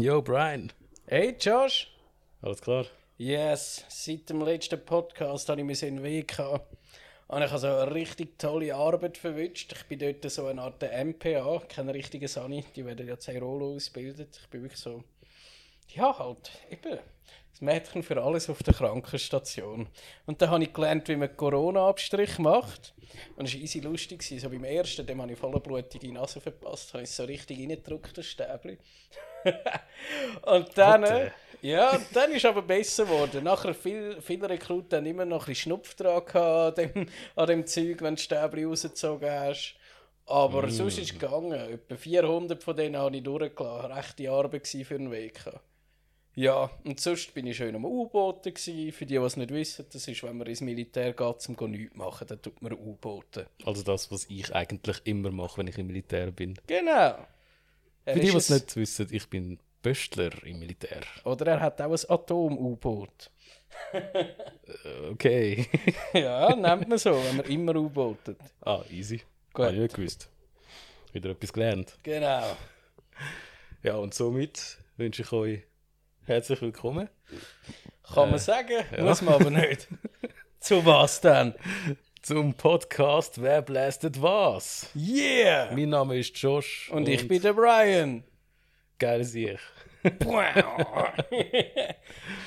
Yo, Brian. Hey Josh. Alles klar? Yes, seit dem letzten Podcast habe ich mich in Weg gehabt. Und ich habe so eine richtig tolle Arbeit verwünscht. Ich bin dort so eine Art MPA, keine richtige Sani, die werden ja Rolo ausgebildet. Ich bin wirklich so, ja halt, eben, das Mädchen für alles auf der Krankenstation. Und dann habe ich gelernt, wie man Corona-Abstrich macht. Und es war easy lustig. So beim ersten, dem habe ich voller Blut in die Nase verpasst, habe ich so richtig reingedrückt, das Stäbchen. und dann, äh, ja, dann ist aber besser geworden. Nachher viel, viele Rekruten haben immer noch ein bisschen Schnupf dran an dem, an dem Zeug, wenn du Stäbchen rausgezogen hast. Aber mm. sonst ist es gegangen. Etwa 400 von denen habe ich durchgelassen. Rechte Arbeit für einen Weg. Ja, und sonst bin ich schön am U-Booten Für die, die es nicht wissen, das ist, wenn man ins Militär geht, um nichts zu machen, dann tut man U-Booten. Also das, was ich eigentlich immer mache, wenn ich im Militär bin. Genau. Er Für die, die es nicht wissen, ich bin Böstler im Militär. Oder er hat auch ein Atom-U-Boot. Äh, okay. ja, nennt man so, wenn man immer U-Bootet. Ah, easy. Gut. Habe ich nicht gewusst. Wieder etwas gelernt. Genau. Ja, und somit wünsche ich euch herzlich willkommen. Kann äh, man sagen, ja. muss man aber nicht. Zu was denn? Zum Podcast Wer blästet was? Yeah! Mein Name ist Josh. Und, und ich bin der Brian. Geil Sieg.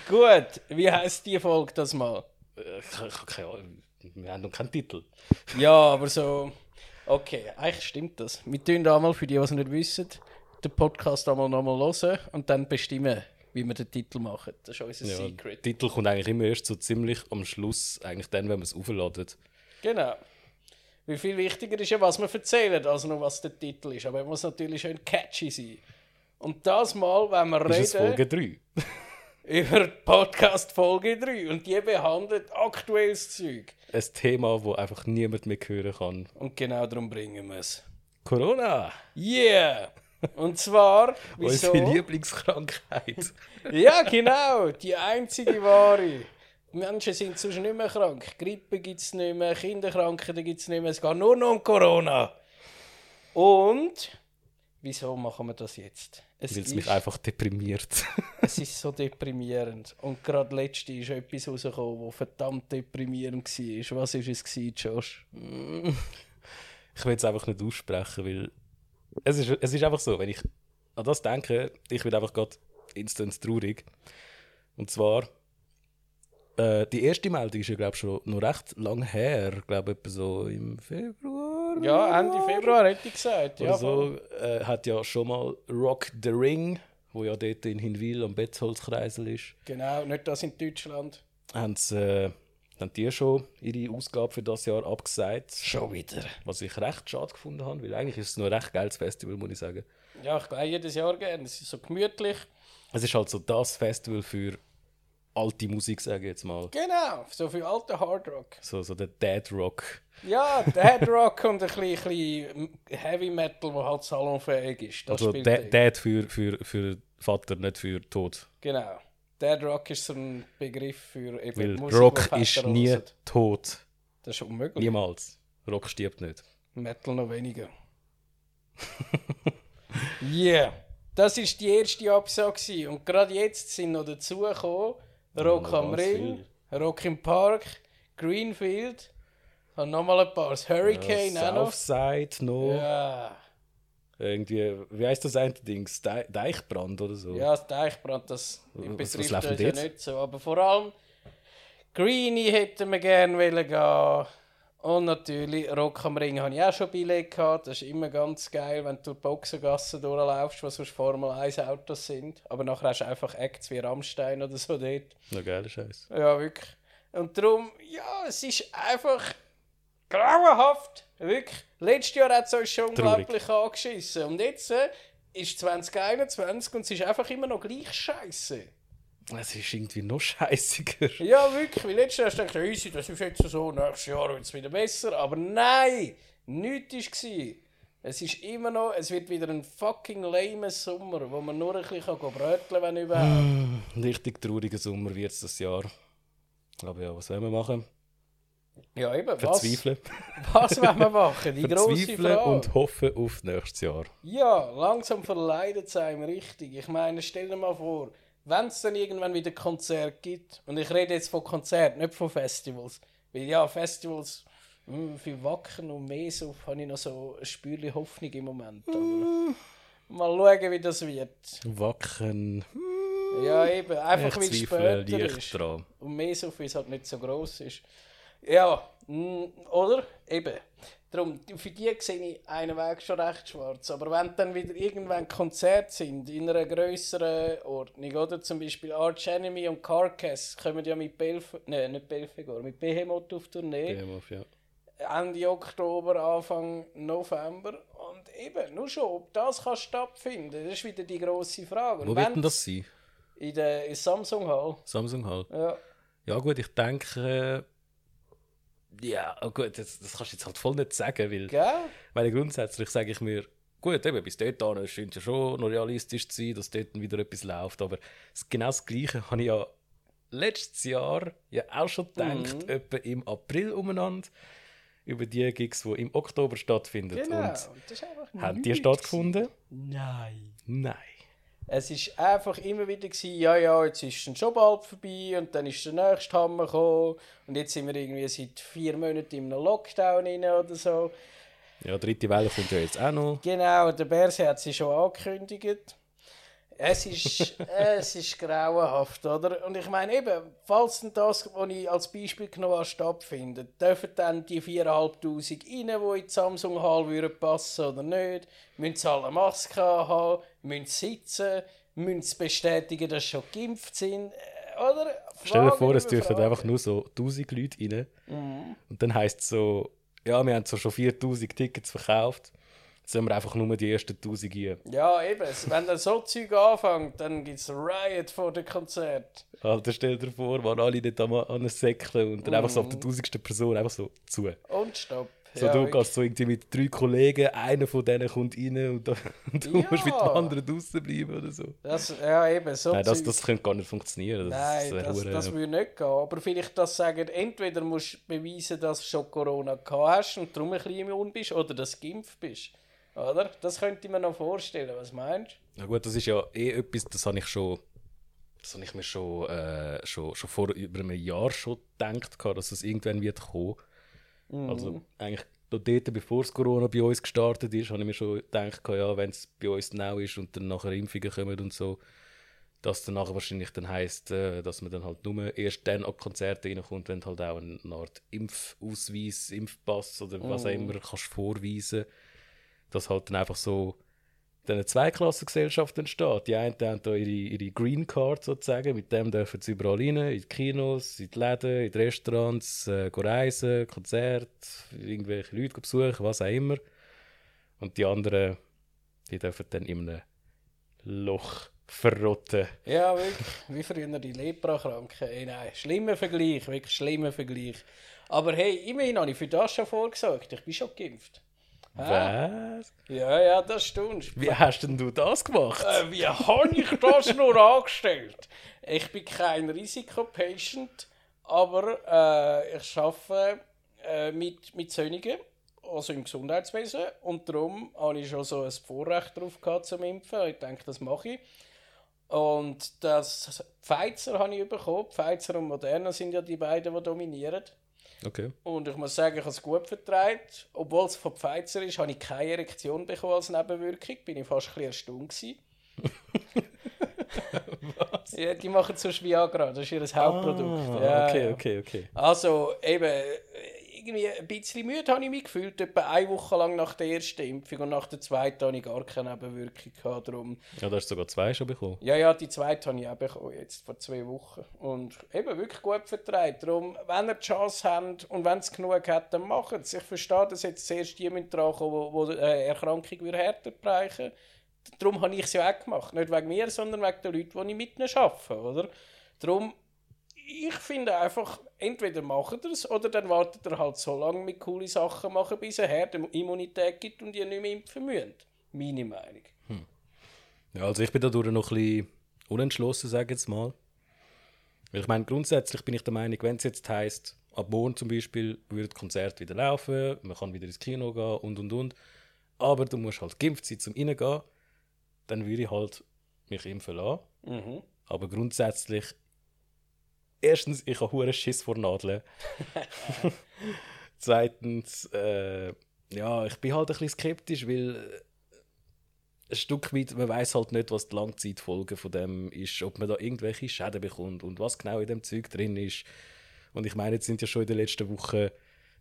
Gut, wie heißt die Folge das mal? Wir haben noch keinen Titel. Ja, aber so. Okay, eigentlich stimmt das. Wir tun da mal, für die, die es nicht wissen, den Podcast einmal nochmal hören und dann bestimmen, wie wir den Titel machen. Das ist unser ja, Secret. Der Titel kommt eigentlich immer erst so ziemlich am Schluss, eigentlich dann, wenn man es aufladet. Genau. Wie viel wichtiger ist ja, was wir erzählen, als nur was der Titel ist. Aber er muss natürlich schön catchy sein. Und das Mal, wenn wir ist reden. Ist Folge 3? über Podcast Folge 3. Und die behandelt aktuelles Zeug. Ein Thema, das einfach niemand mehr hören kann. Und genau darum bringen wir es. Corona! Yeah! Und zwar, wieso? Unsere Lieblingskrankheit. ja, genau, die einzige wahre. Die Menschen sind sonst nicht mehr krank. Grippe gibt es nicht mehr, Kinderkrankheiten gibt es nicht mehr. Es geht nur noch um Corona. Und wieso machen wir das jetzt? Weil es mich einfach deprimiert. es ist so deprimierend. Und gerade letzte ist etwas rausgekommen, das verdammt deprimierend war. Was war es, Josh? ich will es einfach nicht aussprechen, weil es ist, es ist einfach so, wenn ich an das denke, ich bin einfach gerade instant traurig. Und zwar, äh, die erste Meldung ist ja, glaube ich, schon noch recht lang her. Ich glaube, etwa so im Februar. Ja, Ende Februar hätte ich gesagt. ja, so, äh, hat ja schon mal Rock the Ring, wo ja dort in Hinwil am Betzholzkreisel ist. Genau, nicht das in Deutschland. Haben sie, äh, haben die schon ihre Ausgabe für das Jahr abgesagt. Schon wieder. Was ich recht schade gefunden habe, weil eigentlich ist es noch ein recht geiles Festival, muss ich sagen. Ja, ich gehe jedes Jahr gerne. Es ist so gemütlich. Es ist halt so das Festival für alte Musik, sage ich jetzt mal. Genau, so für alte Hard Rock. So, so der Dead Rock. Ja, Dead Rock und ein bisschen, bisschen Heavy Metal, der halt salonfähig ist. Das also Dead für, für, für Vater, nicht für Tod. Genau. Dead Rock ist so ein Begriff für eben Weil Musik, Rock ist nie hören. tot. Das ist unmöglich. Niemals. Rock stirbt nicht. Metal noch weniger. yeah. Das war die erste Absage. Und gerade jetzt sind noch dazugekommen Rock am Ring. Rock im Park, Greenfield. Und nochmal ein paar. Das Hurricane ja, auch noch. Southside noch. Ja irgendwie, wie heißt das eine Ding? De Deichbrand oder so? Ja, das Deichbrand, das betrifft uns ja nicht so. Aber vor allem Greenie hätten wir gerne gehen und natürlich Rock am Ring habe ich auch schon Billett gehabt. Das ist immer ganz geil, wenn du die Boxengasse durchlaufst, was sonst Formel 1 Autos sind. Aber nachher hast du einfach Acts wie Rammstein oder so dort. Na geiler Scheiß. Ja, wirklich. Und darum, ja, es ist einfach grauenhaft. Wirklich. Letztes Jahr hat es uns schon unglaublich angeschissen. Und jetzt äh, ist 2021 und es ist einfach immer noch gleich scheiße. Es ist irgendwie noch scheißiger. Ja, wirklich. Weil letztes Jahr hast du gedacht, easy, das ist jetzt so, nächstes Jahr wird es wieder besser. Aber nein, nichts war. Es ist immer noch, es wird wieder ein fucking lame Sommer, wo man nur ein bisschen bröteln kann, wenn überhaupt. Richtig trauriger Sommer wird es das Jahr. Aber ja, was sollen wir machen? Ja, eben, was, Verzweifeln. was wollen wir machen? Die grosse Frage. und hoffen auf nächstes Jahr. Ja, langsam verleidet es einem richtig. Ich meine, stell dir mal vor, wenn es dann irgendwann wieder Konzert gibt, und ich rede jetzt von Konzerten, nicht von Festivals, weil ja, Festivals, mh, für Wacken und mehr so, habe ich noch so ein Spürchen Hoffnung im Moment. Aber mal schauen, wie das wird. Wacken. Ja, eben, einfach wie es später ist. dran. Und mehr so viel es halt nicht so gross ist. Ja, mm, oder? Eben. Darum, für die sehe ich einen Weg schon recht schwarz. Aber wenn dann wieder irgendwann Konzerte sind, in einer grösseren Ordnung, oder? Zum Beispiel Arch Enemy und Carcass kommen ja mit Belf nein, nicht Belfegor, mit Behemoth auf Tournee. BMF, ja. Ende Oktober, Anfang November. Und eben, nur schon, ob das kann stattfinden, das ist wieder die grosse Frage. Und Wo wird denn das sein? In der in Samsung Hall. Samsung halt. Ja. Ja gut, ich denke... Äh, ja, oh gut, das, das kannst du jetzt halt voll nicht sagen, weil... Gell? Weil grundsätzlich sage ich mir, gut, eben, bis dort an scheint ja schon noch realistisch zu sein, dass dort wieder etwas läuft. Aber das, genau das Gleiche habe ich ja letztes Jahr ja auch schon gedacht, etwa im April umeinander, über die Gigs, die im Oktober stattfinden. Genau. Und das ist einfach haben die stattgefunden? Nein. Nein. Es ist einfach immer wieder gewesen, ja, ja, jetzt ist es schon bald vorbei und dann ist der nächste Hammer gekommen und jetzt sind wir irgendwie seit vier Monaten in einem Lockdown rein oder so. Ja, dritte Welle kommt ja jetzt auch noch. Genau, der Berse hat sie schon angekündigt. Es ist, es ist grauenhaft, oder? Und ich meine eben, falls denn das, was ich als Beispiel genommen habe, stattfindet, dürfen dann die 4'500 rein, die in die Samsung Hall würden passen oder nicht? Müssen sie alle Maske haben? Müssen sitzen? Müssen bestätigen, dass sie schon geimpft sind? Äh, Oder? Stell dir vor, es dürfen einfach nur so 1000 Leute rein. Mhm. Und dann heisst es so, ja, wir haben so schon 4000 Tickets verkauft. Jetzt sollen wir einfach nur die ersten 1000 rein. Ja, eben. Wenn dann so Zeug anfängt, dann gibt es Riot vor dem Konzert. Alter, stell dir vor, waren alle nicht an an einem Säckchen und dann einfach so auf der tausendsten Person einfach so zu. Und stopp. So, Ja, du gehst so irgendwie mit drei Kollegen, einer von denen kommt rein und, da, und du Ja. musst mit dem anderen draußen bleiben oder so. Das, ja, eben, so Nein, das, das könnte gar nicht funktionieren. Das, Nein, wär das, hure- das würde nicht gehen. Aber vielleicht das sagen, entweder musst du beweisen, dass du schon Corona gehabt hast und darum ein bisschen immun bist, oder dass du geimpft bist. Oder? Das könnte ich mir noch vorstellen. Was meinst Ja gut, das ist ja eh etwas, das habe ich schon, das habe ich mir schon, äh, schon, schon vor über einem Jahr schon gedacht, dass es irgendwann wird kommen. Also eigentlich noch dort, bevor das Corona bei uns gestartet ist, habe ich mir schon gedacht, ja, wenn es bei uns now ist und dann nachher Impfungen kommen und so, dass dann nachher wahrscheinlich dann heisst, äh, dass man dann halt nur erst dann an Konzerte reinkommt, wenn du halt auch eine Art Impfausweis, Impfpass oder was auch immer kannst vorweisen. Dass halt dann einfach so eine Zweiklassengesellschaft entsteht. Die einen haben da ihre, ihre Green Card sozusagen, mit dem dürfen sie überall rein, in die Kinos, in die Läden, in die Restaurants, äh, reisen, Konzerte, irgendwelche Leute besuchen, was auch immer. Und die anderen, die dürfen dann in einem Loch verrotten. Ja, wirklich. Wie früher die Leprakranken. Ey, nein, schlimmer Vergleich. Wirklich schlimmer Vergleich. Aber hey, immerhin habe ich für das schon vorgesagt. Ich bin schon geimpft. Was? Ja, ja, das stimmt. Wie hast denn du das gemacht? Äh, wie habe ich das nur angestellt? Ich bin kein Risikopatient, aber äh, ich arbeite äh, mit, mit Söhnigen, also im Gesundheitswesen. Und darum habe ich schon so ein Vorrecht darauf gehabt zum Impfen. Ich denke, das mache ich. Und das Pfizer habe ich bekommen. Pfizer und Moderna sind ja die beiden, die dominieren. Okay. Und ich muss sagen, ich habe es gut vertreibt. Obwohl es von Pfizer ist, habe ich keine Erektion bekommen als Nebenwirkung. Bin ich fast ein bisschen erstaunt gewesen. Ja, die machen sonst Viagra, das ist ihr Hauptprodukt. Ah, ja, okay, okay, okay. Also eben, irgendwie ein bisschen müde habe ich mich gefühlt, etwa eine Woche lang nach der ersten Impfung und nach der zweiten hatte ich gar keine Nebenwirkung. Gehabt, darum. Ja, du hast sogar zwei schon bekommen. Ja, ja, die zweite habe ich auch bekommen, jetzt vor zwei Wochen. Und eben wirklich gut vertreibt. Darum, wenn ihr die Chance habt und wenn es genug hat, dann macht es. Ich verstehe, dass jetzt zuerst müssen drankommen, die die äh, Erkrankung wieder härter bereichen. Darum habe ich es ja auch gemacht. Nicht wegen mir, sondern wegen den Leuten, die ich mit ihnen arbeite. Oder? Darum, ich finde einfach, entweder macht ihr es oder dann wartet ihr halt so lange mit coole Sachen machen, bis ihr Herdenimmunität gibt und ihr nicht mehr impfen müsst. Meine Meinung. Ja, also ich bin dadurch noch ein bisschen unentschlossen, sage ich jetzt mal. Weil ich meine, grundsätzlich bin ich der Meinung, wenn es jetzt heisst, ab morgen zum Beispiel würde das Konzert wieder laufen, man kann wieder ins Kino gehen und und und. Aber du musst halt geimpft sein, zum reingehen. Dann würde ich halt mich impfen lassen. Mhm. Aber grundsätzlich, erstens, ich habe hohen Schiss vor Nadeln. Zweitens, äh, ja, ich bin halt ein bisschen skeptisch, weil äh, ein Stück weit, man weiß halt nicht, was die Langzeitfolge von dem ist, ob man da irgendwelche Schäden bekommt und was genau in dem Zeug drin ist. Und ich meine, jetzt sind ja schon in den letzten Wochen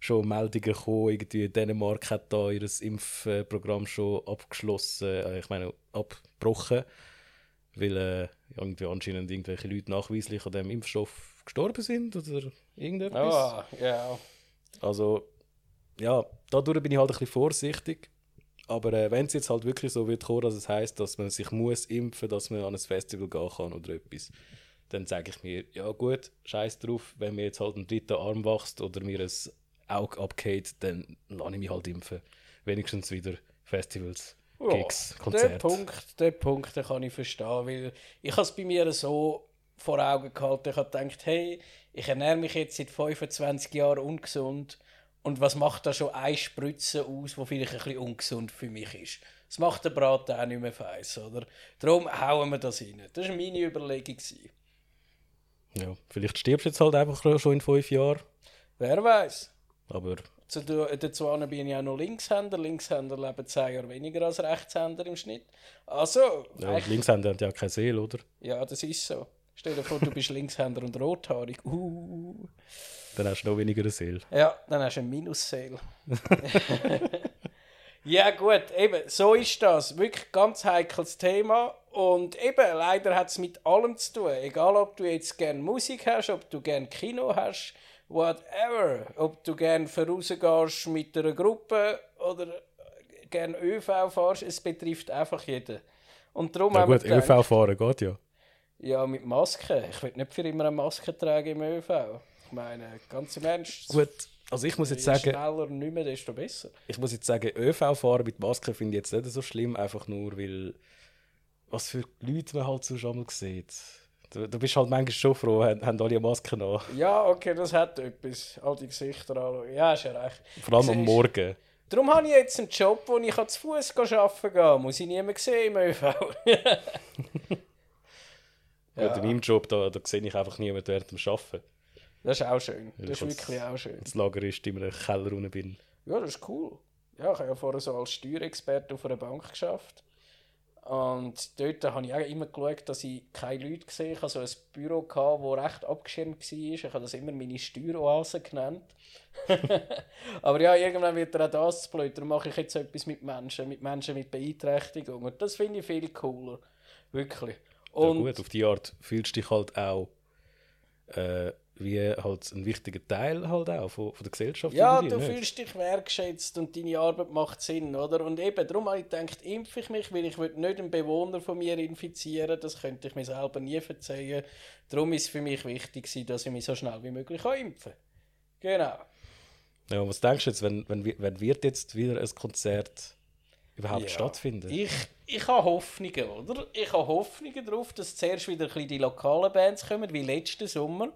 schon Meldungen gekommen, irgendwie Dänemark hat da ihr Impfprogramm schon abgeschlossen, äh, ich meine abgebrochen, weil äh, irgendwie anscheinend irgendwelche Leute nachweislich an dem Impfstoff gestorben sind oder irgendetwas. Ah, ja. Also, ja, dadurch bin ich halt ein bisschen vorsichtig. Aber äh, wenn es jetzt halt wirklich so wird kommen, dass es heißt, dass man sich muss impfen, dass man an ein Festival gehen kann oder etwas, dann sage ich mir, ja gut, scheiß drauf, wenn mir jetzt halt ein dritter Arm wächst oder mir ein Auge abgeht, dann lasse ich mich halt impfen. Wenigstens wieder Festivals, Gigs, Den Konzerte. Punkt, den Punkt den kann ich verstehen, weil ich habe es bei mir so vor Augen gehalten. Ich habe gedacht, hey, ich ernähre mich jetzt seit 25 Jahren ungesund und was macht da schon eine Spritze aus, wo vielleicht ein bisschen ungesund für mich ist? Das macht der Braten auch nicht mehr feiss, oder? Darum hauen wir das rein. Das war meine Überlegung. Ja, vielleicht stirbst du jetzt halt einfach schon in fünf Jahren. Wer weiß? Aber Zu- Dazu bin ich auch noch Linkshänder. Linkshänder leben 10 Jahre weniger als Rechtshänder im Schnitt. Also, ja, Linkshänder haben ja keine Seele, oder? Ja, das ist so. Stell dir vor, du bist Linkshänder und rothaarig. Uh. Dann hast du noch weniger eine Seele. Ja, dann hast du ein Minussale. ja, gut, eben, so ist das. Wirklich ganz heikles Thema. Und eben, leider hat es mit allem zu tun. Egal, ob du jetzt gerne Musik hast, ob du gerne Kino hast, whatever. Ob du gerne vorausgehst mit einer Gruppe oder gerne ÖV fährst, es betrifft einfach jeden. Und darum Ja gut, gedacht- ÖV fahren geht ja. Ja, mit Maske. Ich will nicht für immer eine Maske tragen im ÖV. Ich meine, ganz im Ernst. Gut, also ich muss jetzt je sagen, schneller nicht mehr, desto besser. ich muss jetzt sagen, ÖV fahren mit Maske finde ich jetzt nicht so schlimm, einfach nur, weil was für Leute man halt so schon mal sieht. Du, du bist halt manchmal schon froh, haben, haben alle eine Maske an. Ja, okay, das hat etwas. All die Gesichter anschauen. Ja, hast ja recht. Vor allem am Morgen. Darum habe ich jetzt einen Job, wo ich zu Fuß arbeiten kann. Muss ich niemand sehen im ÖV. Gut, in meinem Job, da, da sehe ich einfach niemanden während dem Arbeiten. Das ist auch schön. Das ist wirklich auch schön. Das Lager ist in einem Keller unten bin. Ja, das ist cool. Ja, ich habe ja vorher so als Steuerexperte auf einer Bank geschafft. Und dort habe ich auch immer geschaut, dass ich keine Leute gesehen habe. Ich hatte so ein Büro, gehabt, das recht abgeschirmt war. Ich habe das immer meine Steueroase genannt. Aber ja, irgendwann wird er auch das zu blöd. Darum mache ich jetzt etwas mit Menschen, mit Menschen mit Beeinträchtigung. Und das finde ich viel cooler. Wirklich. Ja, Und gut, auf die Art fühlst du dich halt auch äh, wie halt ein wichtiger Teil halt auch von, von der Gesellschaft. Ja, du nicht? fühlst dich wertschätzt und deine Arbeit macht Sinn, oder? Und eben, darum habe ich gedacht, impfe ich mich, weil ich will nicht einen Bewohner von mir infizieren Das könnte ich mir selber nie verzeihen. Darum ist es für mich wichtig, dass ich mich so schnell wie möglich kann impfen kann. Genau. Ja, was denkst du jetzt, wenn, wenn, wenn wird jetzt wieder ein Konzert überhaupt Ja. stattfinden? Ich, ich habe Hoffnungen, oder? Ich habe Hoffnungen darauf, dass zuerst wieder ein bisschen die lokalen Bands kommen, wie letzten Sommer.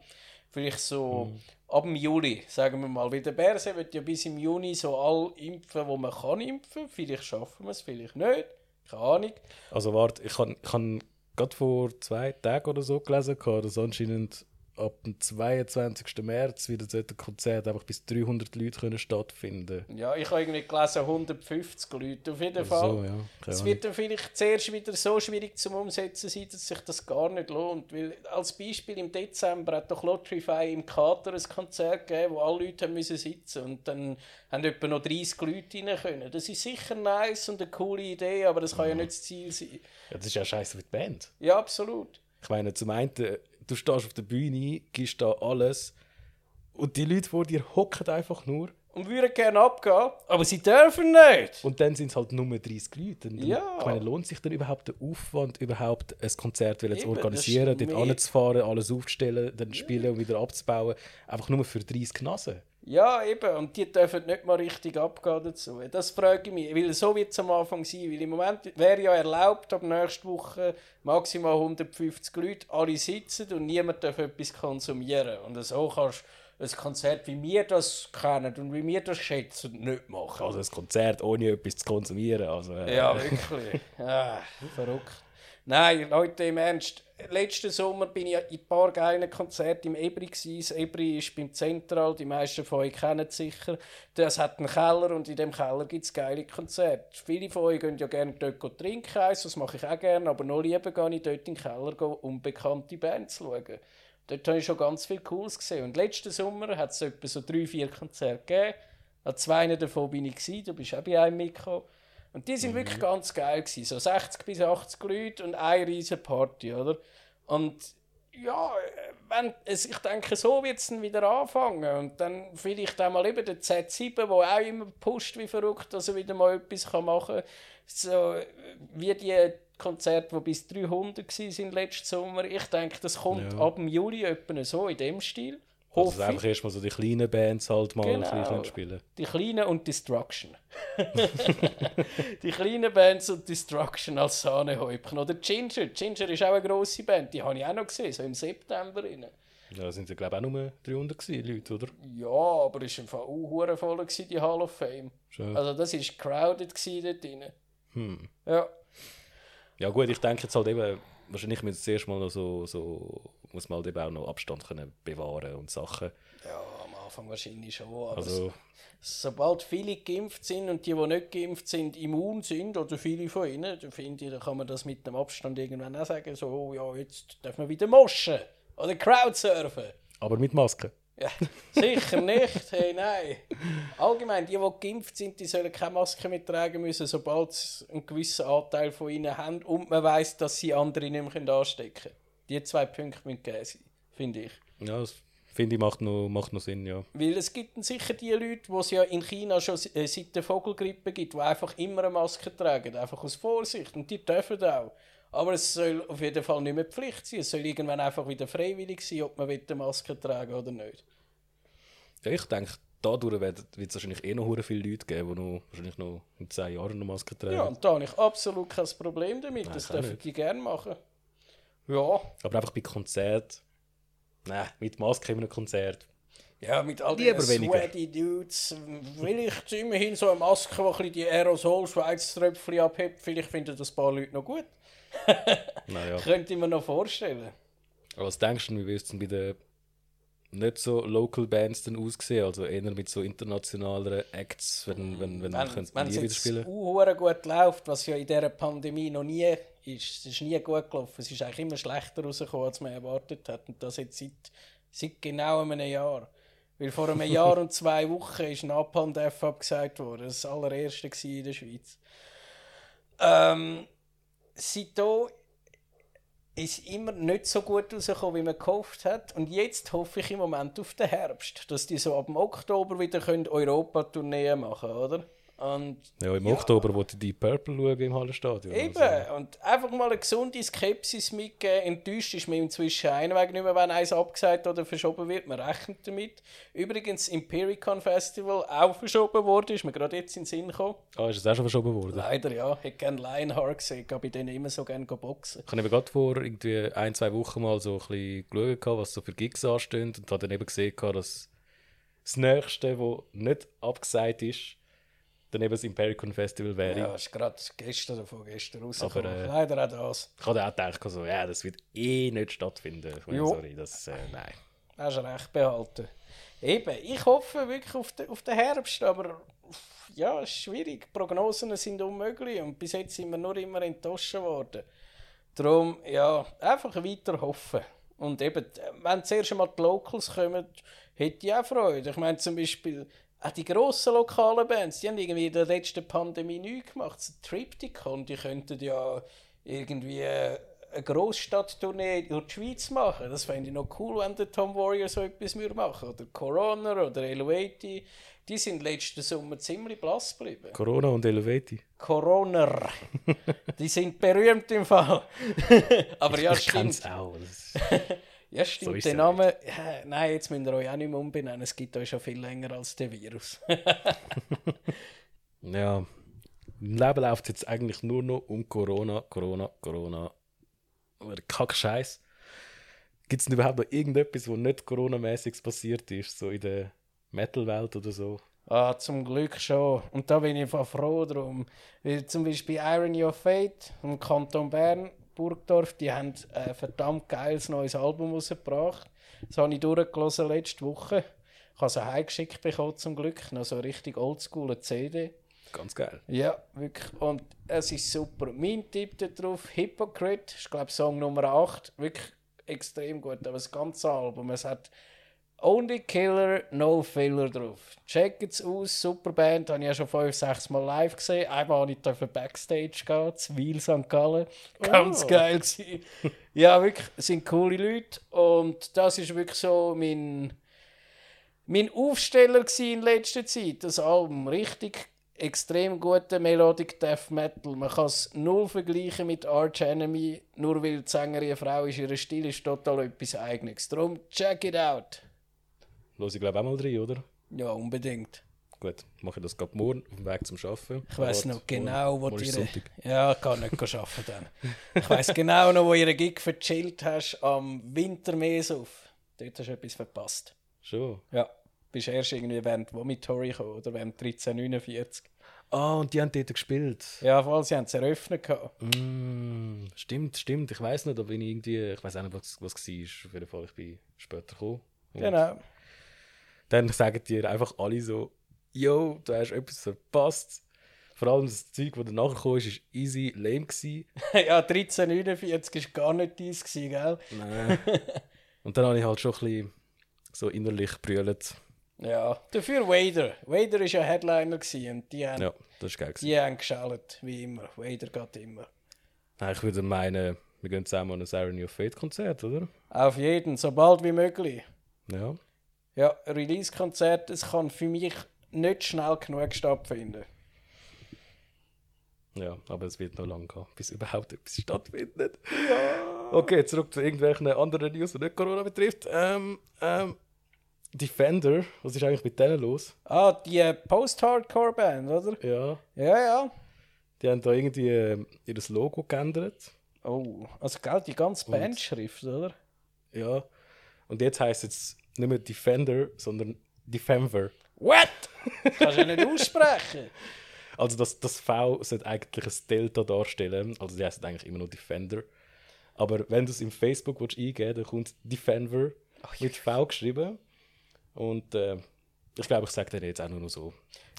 Vielleicht so ab dem Juli, sagen wir mal. Weil der Berse wird ja bis im Juni so all impfen, wo man kann impfen. Vielleicht schaffen wir es, vielleicht nicht. Keine Ahnung. Also warte, ich habe ich han gerade vor zwei Tagen oder so gelesen, dass anscheinend ab dem 22. März wieder sollte ein Konzert einfach bis 300 Leute können stattfinden Ja, ich habe irgendwie gelesen, 150 Leute. Auf jeden Fall. So, ja. Es wird dann vielleicht zuerst wieder so schwierig zum Umsetzen sein, dass sich das gar nicht lohnt. Weil als Beispiel im Dezember hat doch Lotrify im Kater ein Konzert gegeben, wo alle Leute haben müssen sitzen und dann haben etwa noch 30 Leute rein können. Das ist sicher nice und eine coole Idee, aber das kann ja nicht das Ziel sein. Ja, das ist ja scheiße für die Band. Ja, absolut. Ich meine, zum einen, du stehst auf der Bühne, gibst da alles und die Leute vor dir hocken einfach nur Und würden gerne abgehen, aber sie dürfen nicht. und dann sind es halt nur 30 Leute. Und dann- Ja. Ich meine, lohnt sich dann überhaupt der Aufwand, überhaupt ein Konzert zu organisieren, dort anzufahren, alles aufzustellen, dann spielen und wieder abzubauen, einfach nur für 30 Nasen? Ja, eben. Und die dürfen nicht mal richtig abgehen dazu. Das frage ich mich. Weil so wird es am Anfang sein. Weil im Moment wäre ja erlaubt, ab nächster Woche maximal 150 Leute, alle sitzen und niemand darf etwas konsumieren. Und so kannst ein Konzert, wie wir das kennen und wie wir das schätzen, nicht machen. Also ein Konzert ohne etwas zu konsumieren. Also, äh, Ja, wirklich. ah, verrückt. Nein, Leute, im Ernst. Letzten Sommer bin ich in ein paar geilen Konzerten im Ebri. Das Ebri ist beim Zentral, die meisten von euch kennen es sicher. Das hat einen Keller und in dem Keller gibt es geile Konzerte. Viele von euch gehen ja gerne dort trinken, das mache ich auch gerne, aber noch lieber gehe ich dort in den Keller, um bekannte Bands zu schauen. Dort habe ich schon ganz viel Cooles gesehen. Und letzten Sommer hat es etwa so drei, vier Konzerte gegeben. An zwei davon bin ich du bist auch bei einem mitgekommen. Und die sind wirklich ganz geil gewesen. So 60 bis 80 Leute und eine riesige Party, oder? Und ja, wenn, es, ich denke, so wird es dann wieder anfangen. Und dann vielleicht auch mal eben der Z7, der auch immer pusht wie verrückt, dass er wieder mal etwas kann machen kann. So wie die Konzerte, die bis 300 waren letzten Sommer. Ich denke, das kommt Ja. ab dem Juli etwa so in dem Stil. Also Hoffe ich. einfach erstmal so die kleinen Bands halt mal Genau. ein bisschen spielen. Die kleinen und Destruction. die kleinen Bands und Destruction als Sahnehäubchen. Oder Ginger. Ginger ist auch eine grosse Band. Die habe ich auch noch gesehen, so im September. Rein. Ja, sind ja glaube ich auch nur 300 gewesen, Leute, oder? Ja, aber es war im Fall auch voll, gewesen, die Hall of Fame. Schon. Also das war crowded gewesen dort drin. Hm. Ja. Ja gut, ich denke jetzt halt eben, wahrscheinlich müssen wir zuerst mal noch so, so muss man halt eben auch noch Abstand können bewahren und Sachen. ja, am Anfang wahrscheinlich schon. Aber Also, sobald viele geimpft sind und die, die nicht geimpft sind, immun sind, oder viele von ihnen, dann finde ich, dann kann man das mit dem Abstand irgendwann auch sagen, so, oh, ja, jetzt dürfen wir wieder moschen oder Crowdsurfen. aber mit Maske. Ja, sicher nicht. Hey, nein. Allgemein, die, die geimpft sind, die sollen keine Maske mehr tragen müssen, sobald sie einen gewissen Anteil von ihnen haben und man weiß, dass sie andere nicht mehr anstecken können. Die zwei Punkte müssen gegeben sein, finde ich. Ja, das finde ich macht noch, macht noch Sinn, ja. Weil es gibt sicher die Leute, die es ja in China schon äh, seit der Vogelgrippe gibt, die einfach immer eine Maske tragen, einfach aus Vorsicht. Und die dürfen auch. Aber es soll auf jeden Fall nicht mehr Pflicht sein. Es soll irgendwann einfach wieder freiwillig sein, ob man eine Maske tragen oder nicht. ja ich denke, dadurch wird es wahrscheinlich eh noch viele Leute geben, die noch, wahrscheinlich noch in 10 Jahren eine Maske tragen. Ja, und da habe ich absolut kein Problem damit. Nein, das dürfen nicht. die gerne machen. Ja. Aber einfach bei Konzert, nein, mit Maske in einem Konzert. Ja, mit all weniger. sweaty Dudes. Vielleicht immerhin so eine Maske, die ein die Aerosol-Schweiztröpfchen abhebt. Vielleicht finden das ein paar Leute noch gut. Naja. Könnte ich mir noch vorstellen. Aber was denkst du, wie es denn bei den nicht so Local Bands dann aussehen? Also eher mit so internationaleren Acts, wenn, wenn, wenn, wenn nie es wieder spielen? uh, gut läuft, was ja in dieser Pandemie noch nie ist, es ist nie gut gelaufen. Es ist eigentlich immer schlechter rausgekommen, als man erwartet hat. Und das jetzt seit, seit genau einem Jahr. Weil vor einem Jahr und zwei Wochen ist Napalm Death abgesagt worden. Das war allererste gewesen in der Schweiz. Ähm, seitdem ist immer nicht so gut rausgekommen, wie man gehofft hat. Und jetzt hoffe ich im Moment auf den Herbst, dass die so ab dem Oktober wieder können Europa-Tourneen machen oder? Und Ja, im Oktober wollte ich die Purple schauen im Hallenstadion. Eben, Also, und einfach mal eine gesunde Skepsis mitgeben. Enttäuscht ist mir inzwischen einweg nicht mehr, wenn eins abgesagt oder verschoben wird. Man rechnet damit. Übrigens, Impericon Festival auch verschoben worden, ist mir gerade jetzt in den Sinn gekommen. ah, ist es auch schon verschoben worden? Leider ja, ich hätte gerne Lionheart gesehen, ich bei denen immer so gerne boxen. Ich habe eben gerade vor irgendwie ein, zwei Wochen mal so ein bisschen geschaut, was so für Gigs anstehen und habe dann eben gesehen, dass das Nächste, was nicht abgesagt ist, dann eben das Impericon Festival wäre. Ja, ist gerade gestern oder vorgestern rausgekommen. Aber, äh, Leider auch das. Ich habe auch gedacht, so, ja, das wird eh nicht stattfinden. Ich meine, Jo. sorry, das, äh, nein. Hast recht behalten. Eben, ich hoffe wirklich auf den, auf den Herbst, aber ja, es ist schwierig. Prognosen sind unmöglich und bis jetzt sind wir nur immer enttäuscht worden. Darum, ja, einfach weiter hoffen. Und eben, wenn zuerst einmal die Locals kommen, hätte ich auch Freude. Ich meine zum Beispiel, auch die grossen lokalen Bands, die haben irgendwie in der letzten Pandemie nichts gemacht. So Triptychon, die könnten ja irgendwie äh, eine Grossstadttournee durch die Schweiz machen. Das fände ich noch cool, wenn der Tom Warrior so etwas machen Oder Corona oder Elevati. Die sind letzten Sommer ziemlich blass geblieben. Corona und Elevati. Corona. Die sind berühmt im Fall. Aber ja, ich stimmt. auch. Ja, stimmt. So der er Name. Ja, nein, jetzt müsst ihr euch auch nicht mehr umbenennen. Es gibt euch schon viel länger als der Virus. Ja, im Leben läuft es jetzt eigentlich nur noch um Corona, Corona, Corona. Aber kack Scheiß. Gibt es denn überhaupt noch irgendetwas, was nicht Corona-mäßig passiert ist, so in der Metal-Welt oder so? Ah, zum Glück schon. Und da bin ich einfach froh drum. Weil zum Beispiel Irony of Fate im Kanton Bern, Burgdorf, die haben ein verdammt geiles neues Album rausgebracht. Das habe ich durchgelesen letzte Woche. Ich habe es heimgeschickt bekommen, zum Glück. Noch so richtig oldschool CD. Ganz geil. Ja, wirklich. Und es ist super. Mein Tipp darauf, Hypocrite, ist glaube Song Nummer 8. Wirklich extrem gut. Aber das ganze Album, es hat Only Killer, No Filler drauf. Checkt es aus, super Band. Habe ich ja schon fünf, sechs Mal live gesehen. Einmal habe ich dürfen Backstage gehen, zu Wiel St. Gallen. Ganz Oh. geil gewesen. Ja, wirklich, sind coole Leute. Und das ist wirklich so mein, mein Aufsteller in letzter Zeit. Das Album. Richtig extrem guter Melodic Death Metal. Man kann es null vergleichen mit Arch Enemy, nur weil die Sängerin eine Frau ist. Ihr Stil ist total etwas Eigenes. Darum check it out. Los ich glaube auch mal rein, oder? Ja, unbedingt. Gut, mache ich das gerade morgen auf dem Weg zum Arbeiten. Ich weiß noch genau, wo du ihre... Ja, ich kann nicht arbeiten dann. Ich weiß genau noch, wo ihr Gig verchillt hast am Wintermeesauf. Dort hast du etwas verpasst. Schon. Ja. Bist erst irgendwie während Vomitory gekommen oder während 1349. Ah, und die haben dort gespielt. Ja, weil sie haben es eröffnet. Mm, stimmt, stimmt. Ich weiß nicht, ob ich irgendwie. Ich weiß auch nicht, was, was war. Auf jeden Fall, ich bin später gekommen. Genau. Dann sagen dir einfach alle so: Yo, du hast etwas verpasst. Vor allem das Zeug, das danach kam, ist, ist easy lame. Gewesen. ja, 1349 war gar nicht dies, gell? Nein. und dann habe ich halt schon ein bisschen so innerlich brüllt. Ja. Dafür Wader. Wader war ja Headliner und die haben, Ja, das ist geil. Die haben geschallt, wie immer. Wader geht immer. Nein, ich würde meinen, wir gehen zusammen an ein Irony of Fate Konzert, oder? Auf jeden, so bald wie möglich. Ja. Ja, Release-Konzert, es kann für mich nicht schnell genug stattfinden. Ja, aber es wird noch lange gehen, bis überhaupt etwas stattfindet. Okay, zurück zu irgendwelchen anderen News, die nicht Corona betrifft. Ähm, ähm, Defender, was ist eigentlich mit denen los? Ah, die äh, Post-Hardcore-Band, oder? Ja, Ja, ja. die haben da irgendwie äh, ihr Logo geändert. Oh, also gell, die ganze Bandschrift, oder? Ja. Und jetzt heißt es nicht mehr Defender, sondern Defender. What? Kannst du ja nicht aussprechen. Also das, das V sollte eigentlich ein Delta darstellen. Also die heißt eigentlich immer nur Defender. Aber wenn du es im Facebook willst eingeben dann kommt Defender mit V geschrieben. Und äh, ich glaube, ich sage dir jetzt auch nur noch so.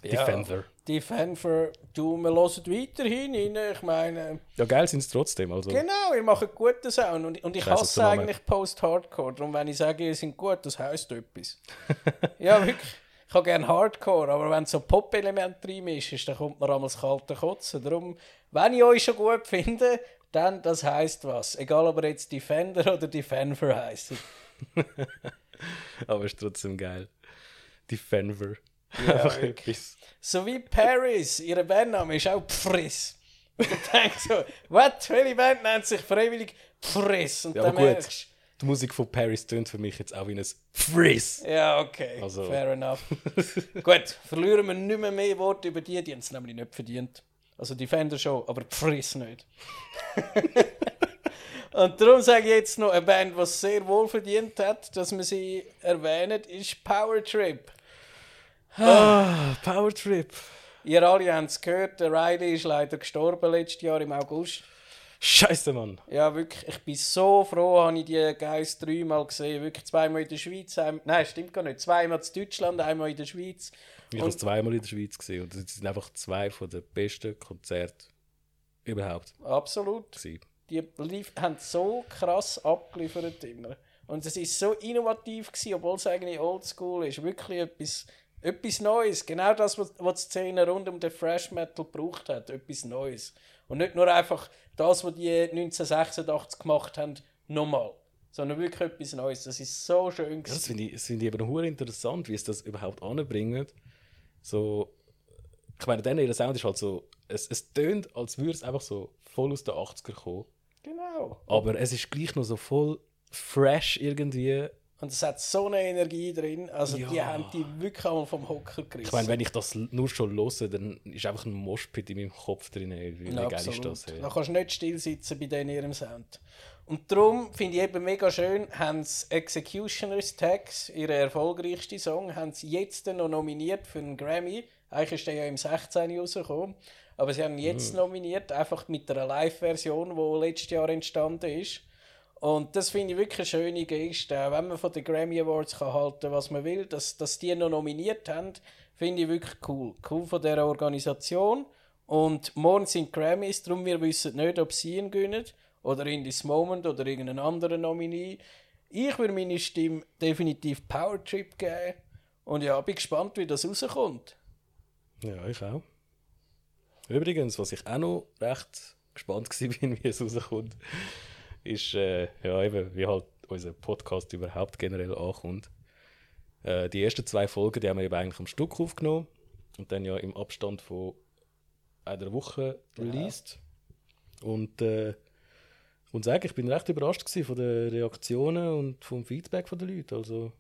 Defender. Defender, du, wir hören weiterhin rein. Ich meine, Ja, geil sind es trotzdem. Also, genau, ihr macht einen guten Sound. Und, und ich hasse Name- eigentlich Post-Hardcore. Darum, wenn ich sage, ihr seid gut, das heisst etwas. ja, wirklich. Ich habe gerne Hardcore, aber wenn so Pop-Element drin ist, dann kommt mir einmal das kalte Kotzen. Darum, wenn ich euch schon gut finde, dann das heisst was. Egal, ob er jetzt Defender oder Defender heisst. aber ist trotzdem geil. Defender. Ja, Einfach wirklich. So wie Paris, ihre Bandname ist auch Pfriss. Und du denkst so, was? Welche Band nennt sich freiwillig Pfriss? Und Ja, dann merkst Die Musik von Paris tönt für mich jetzt auch wie ein du, ja, okay, Also- fair enough. gut, verlieren wir nicht mehr mehr Worte über die, die haben es nämlich nicht verdient. Also Defender schon, aber Pfriss nicht. Und darum sage ich jetzt noch, eine Band, die es sehr wohl verdient hat, dass wir sie erwähnen, ist Power Trip. Ah, Power Trip. Ihr alle habt es gehört, der Riley ist leider gestorben letztes Jahr im August. Scheiße, Mann. Ja, wirklich, ich bin so froh, habe ich die Geist dreimal gesehen. Wirklich zweimal in der Schweiz. Ein... Nein, stimmt gar nicht. Zweimal in Deutschland, einmal in der Schweiz. Ich habe es zweimal in der Schweiz gesehen und das sind einfach zwei von den besten Konzerte überhaupt. Absolut. Gewesen. Die lief, haben so krass abgeliefert immer. Und es ist so innovativ gewesen, obwohl es eigentlich oldschool ist. Wirklich etwas, etwas Neues. Genau das, was, was die Szene rund um den Fresh Metal gebraucht hat. Etwas Neues. Und nicht nur einfach das, was die 1986 gemacht haben, nochmal. Sondern wirklich etwas Neues. Das ist so schön Ja, das gewesen. finde ich, das finde ich hure interessant, wie es das überhaupt anbringen. So, ich meine, dann ihr Sound ist halt so, es, es tönt, als würde es einfach so voll aus den 80er kommen. Genau. Aber es ist gleich noch so voll fresh irgendwie Und es hat so eine Energie drin. Also die Ja. haben die wirklich einmal vom Hocker gerissen. Ich meine, wenn ich das nur schon höre, dann ist einfach ein Moshpit in meinem Kopf drin. Wie Ja, geil ist das? Ey? Da kannst du nicht still sitzen bei denen ihrem Sound. Und darum finde ich eben mega schön, haben sie Executioners Tags, ihren erfolgreichsten Song, haben sie jetzt noch nominiert für einen Grammy. Eigentlich ist der ja im 16 rausgekommen. Aber sie haben ihn jetzt Mhm. nominiert, einfach mit einer Live-Version, die letztes Jahr entstanden ist. Und das finde ich wirklich eine schöne Geste. Wenn man von den Grammy Awards kann halten was man will, dass, dass die noch nominiert haben, finde ich wirklich cool. Cool von dieser Organisation. Und morgen sind Grammys, darum wir wissen nicht, ob sie ihn gewinnen oder in this Moment oder irgendeinen anderen Nominee. Ich würde meine Stimme definitiv Power Trip geben. Und ja, bin gespannt, wie das rauskommt. Ja, ich auch. Übrigens, was ich auch noch recht gespannt war, wie es rauskommt, ist, äh, ja, eben, wie halt unser Podcast überhaupt generell ankommt. Äh, die ersten zwei Folgen, die haben wir eben eigentlich am Stück aufgenommen und dann ja im Abstand von einer Woche released. Und äh, ich muss sagen, ich bin recht überrascht von den Reaktionen und vom Feedback der Leute. Also,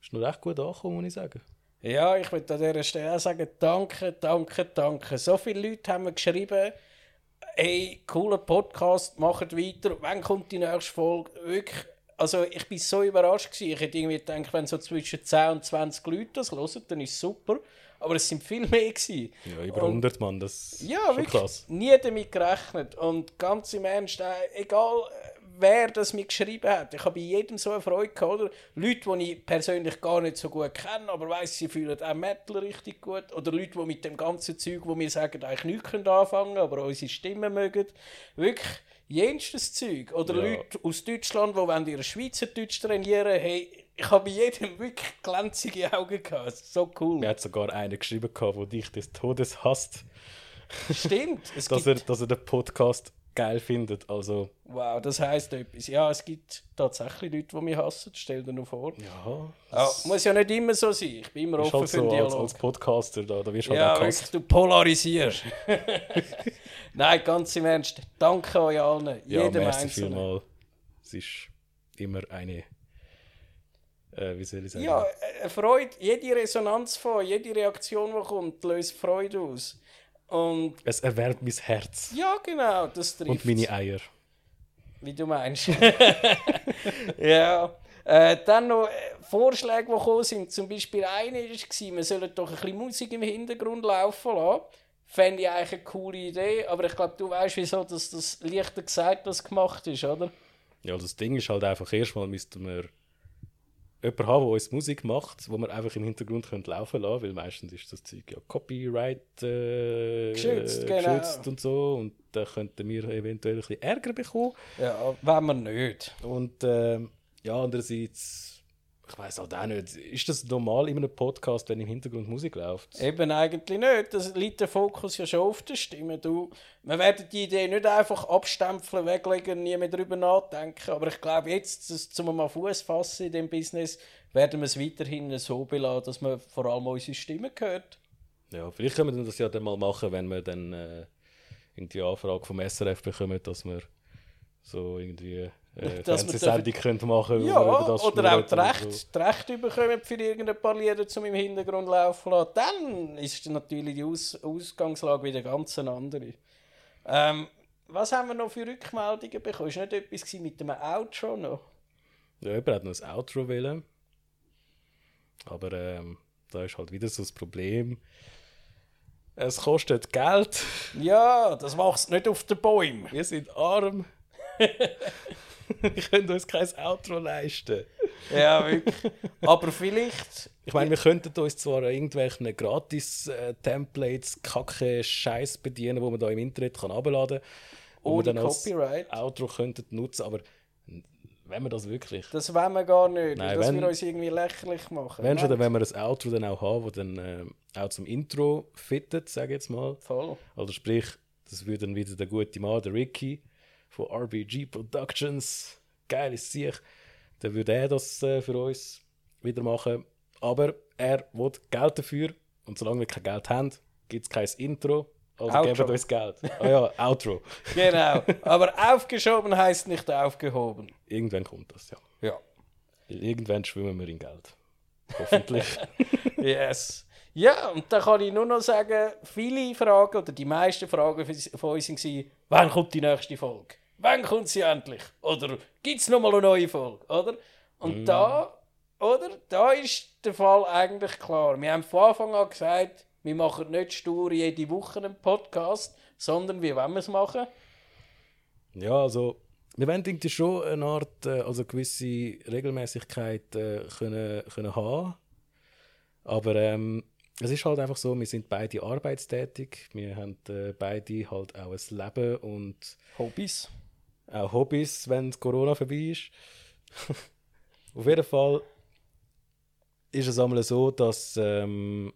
ist noch recht gut angekommen, muss ich sagen. Ja, ich würde an dieser Stelle auch sagen, danke, danke, danke. So viele Leute haben mir geschrieben, hey, cooler Podcast, macht weiter, wann kommt die nächste Folge? Wirklich, also ich bin so überrascht gewesen. Ich hätte irgendwie gedacht, wenn so zwischen 10 und 20 Leute das hören, dann ist es super. Aber es sind viel mehr gewesen. Ja, über Und- 100 Mann, das ist Ja, schon wirklich. krass. Nie damit gerechnet. Und ganz im Ernst, äh, egal wer das mir geschrieben hat, ich habe bei jedem so eine Freude gehabt. Oder? Leute, die ich persönlich gar nicht so gut kenne, aber weiss, sie fühlen auch Metal richtig gut. Oder Leute, die mit dem ganzen Zeug, wo wir sagen, eigentlich nichts können anfangen aber unsere Stimmen mögen. Wirklich jenstes Zeug. Oder Ja. Leute aus Deutschland, die ihre Schweizerdeutsch trainieren hey, ich habe bei jedem wirklich glänzige Augen gehabt. So cool. Mir hat sogar einer geschrieben, der dich des Todes hasst, Stimmt. Dass er, dass er den Podcast geil findet. Also, Wow, das heisst etwas. Ja, es gibt tatsächlich Leute, die mich hassen. Stell dir nur vor. ja, Ja, muss ja nicht immer so sein. Ich bin immer offen halt für so den als, Dialog. als Podcaster, da, da wirst du halt ja, auch wirklich, du polarisierst. Nein, ganz im Ernst. Danke euch allen. Ja, jedem merci Einzelnen. vielmal. Es ist immer eine, äh, wie soll ich sagen? Ja, äh, Freude. Jede Resonanz von, jede Reaktion, die kommt, löst Freude aus. Und Es erwärmt mein Herz ja, genau, das trifft und meine Eier. Wie du meinst. ja. Äh, dann noch äh, Vorschläge, die gekommen sind. Zum Beispiel eine war, wir sollen doch ein bisschen Musik im Hintergrund laufen lassen. Fände ich eigentlich eine coole Idee, aber ich glaube, du weißt, wieso dass das leichter gesagt als gemacht ist, oder? Ja, das Ding ist halt einfach, erstmal müssten wir jemanden haben, der uns Musik macht, wo wir einfach im Hintergrund können laufen lassen weil meistens ist das Zeug ja Copyright äh, Geschützt, äh, genau. geschützt und so und da könnten wir eventuell ein bisschen Ärger bekommen. Ja, wenn wir nicht. Und ähm, ja, andererseits, ich weiß halt auch nicht, ist das normal in einem Podcast, wenn im Hintergrund Musik läuft? Eben eigentlich nicht. Das liegt der Fokus ja schon auf der Stimme. Du, wir werden die Idee nicht einfach abstempeln, weglegen, nie mehr darüber nachdenken. Aber ich glaube, jetzt, das- zum mal Fuß fassen in dem Business, werden wir es weiterhin so belassen, dass man vor allem unsere Stimme hört. Ja, vielleicht können wir das ja dann mal machen, wenn wir dann äh, irgendwie Anfrage vom SRF bekommen, dass wir so irgendwie äh, Dass wir Fernsehsendung können machen Ja, wo wir über das oder auch die Rechte, so. Rechte bekommen für irgendein paar Lieder zum im Hintergrund laufen lassen. Dann ist natürlich die Aus Ausgangslage wieder ganz eine andere. Ähm, was haben wir noch für Rückmeldungen bekommen? Ist nicht etwas mit dem Outro noch? Ja, jemand hat noch ein Outro wählen. Aber ähm, da ist halt wieder so das Problem. Es kostet Geld. Ja, das machst du nicht auf den Bäumen. Wir sind arm. wir können uns kein Outro leisten. Ja, wirklich. Aber vielleicht. Ich meine, wir könnten uns zwar irgendwelchen Gratis-Templates, kacke Scheiß bedienen, wo man da im Internet kann abladen kann. Ohne Copyright. Outro könnten nutzen, aber wenn wir das wirklich. Das wollen wir gar nicht, Nein, weil das wenn- wir uns irgendwie lächerlich machen. Wenn schon, dann wenn wir ein Outro dann auch haben, das dann äh, auch zum Intro fittet, sage ich jetzt mal. Voll. Also sprich, das würde dann wieder der gute Mann, der Ricky von RBG Productions, geil ist sich, dann würde er das äh, für uns wieder machen. Aber er will Geld dafür und solange wir kein Geld haben, gibt es kein Intro. Also Outro. gebt uns Geld. Ah ja, Outro. Genau. Aber aufgeschoben heißt nicht aufgehoben. Irgendwann kommt das, ja. Ja. Irgendwann schwimmen wir in Geld. Hoffentlich. yes. Ja, und dann kann ich nur noch sagen, viele Fragen oder die meisten Fragen von uns waren, wann kommt die nächste Folge? Wann kommt sie endlich? Oder gibt es nochmal eine neue Folge? Oder? Und mm. da, oder? Da ist der Fall eigentlich klar. Wir haben von Anfang an gesagt, wir machen nicht stur jede Woche einen Podcast, sondern wie wollen wir es machen? Ja, also wir wollen irgendwie schon eine Art, äh, also gewisse Regelmäßigkeit äh, können, können haben. Aber ähm, es ist halt einfach so, wir sind beide arbeitstätig, wir haben äh, beide halt auch ein Leben und Hobbys. Auch Hobbys, wenn Corona vorbei ist. Auf jeden Fall ist es einmal so, dass ähm,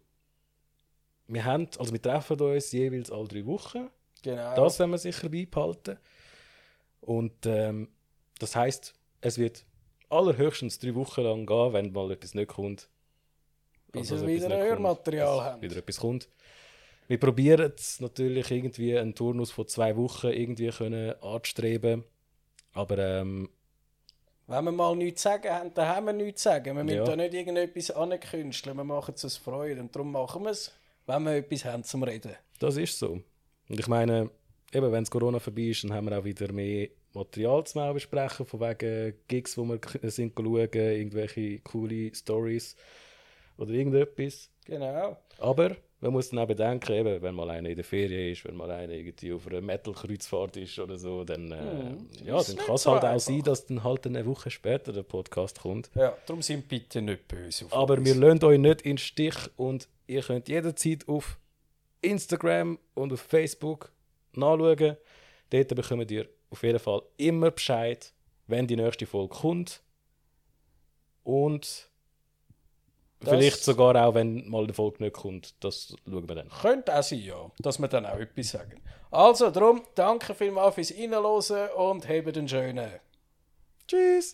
wir haben, also wir treffen uns jeweils alle drei Wochen. Genau. Das werden wir sicher beibehalten. Und ähm, das heißt, es wird allerhöchstens drei Wochen lang gehen, wenn mal etwas nicht kommt. Bis also, wir wieder Hörmaterial haben. Wieder etwas kommt. Wir probieren es natürlich irgendwie einen Turnus von zwei Wochen irgendwie können anzustreben. Aber ähm, wenn wir mal nichts sagen haben, dann haben wir nichts zu sagen. Wir müssen ja. da nicht irgendetwas ankünsteln. Wir machen es aus Freude. Und darum machen wir es, wenn wir etwas haben zum Reden. Das ist so. Und ich meine, eben, wenn es Corona vorbei ist, dann haben wir auch wieder mehr Material zu besprechen, von wegen Gigs, wo wir sind schauen, irgendwelche coole Stories oder irgendetwas. Genau. Aber man muss dann auch bedenken, eben, wenn mal einer in der Ferien ist, wenn mal einer irgendwie auf einer Metal-Kreuzfahrt ist oder so, dann, äh, mhm. ja, dann kann es halt einfach. auch sein, dass dann halt eine Woche später der Podcast kommt. Ja, darum sind bitte nicht böse Aber uns. wir lassen euch nicht in den Stich und ihr könnt jederzeit auf Instagram und auf Facebook nachschauen. Dort bekommt ihr auf jeden Fall immer Bescheid, wenn die nächste Folge kommt. Und das vielleicht sogar auch, wenn mal die Folge nicht kommt. Das schauen wir dann. Könnte auch sein, ja. Dass wir dann auch etwas sagen. Also, darum, danke vielmals fürs Reinhören und habt einen schönen. Tschüss.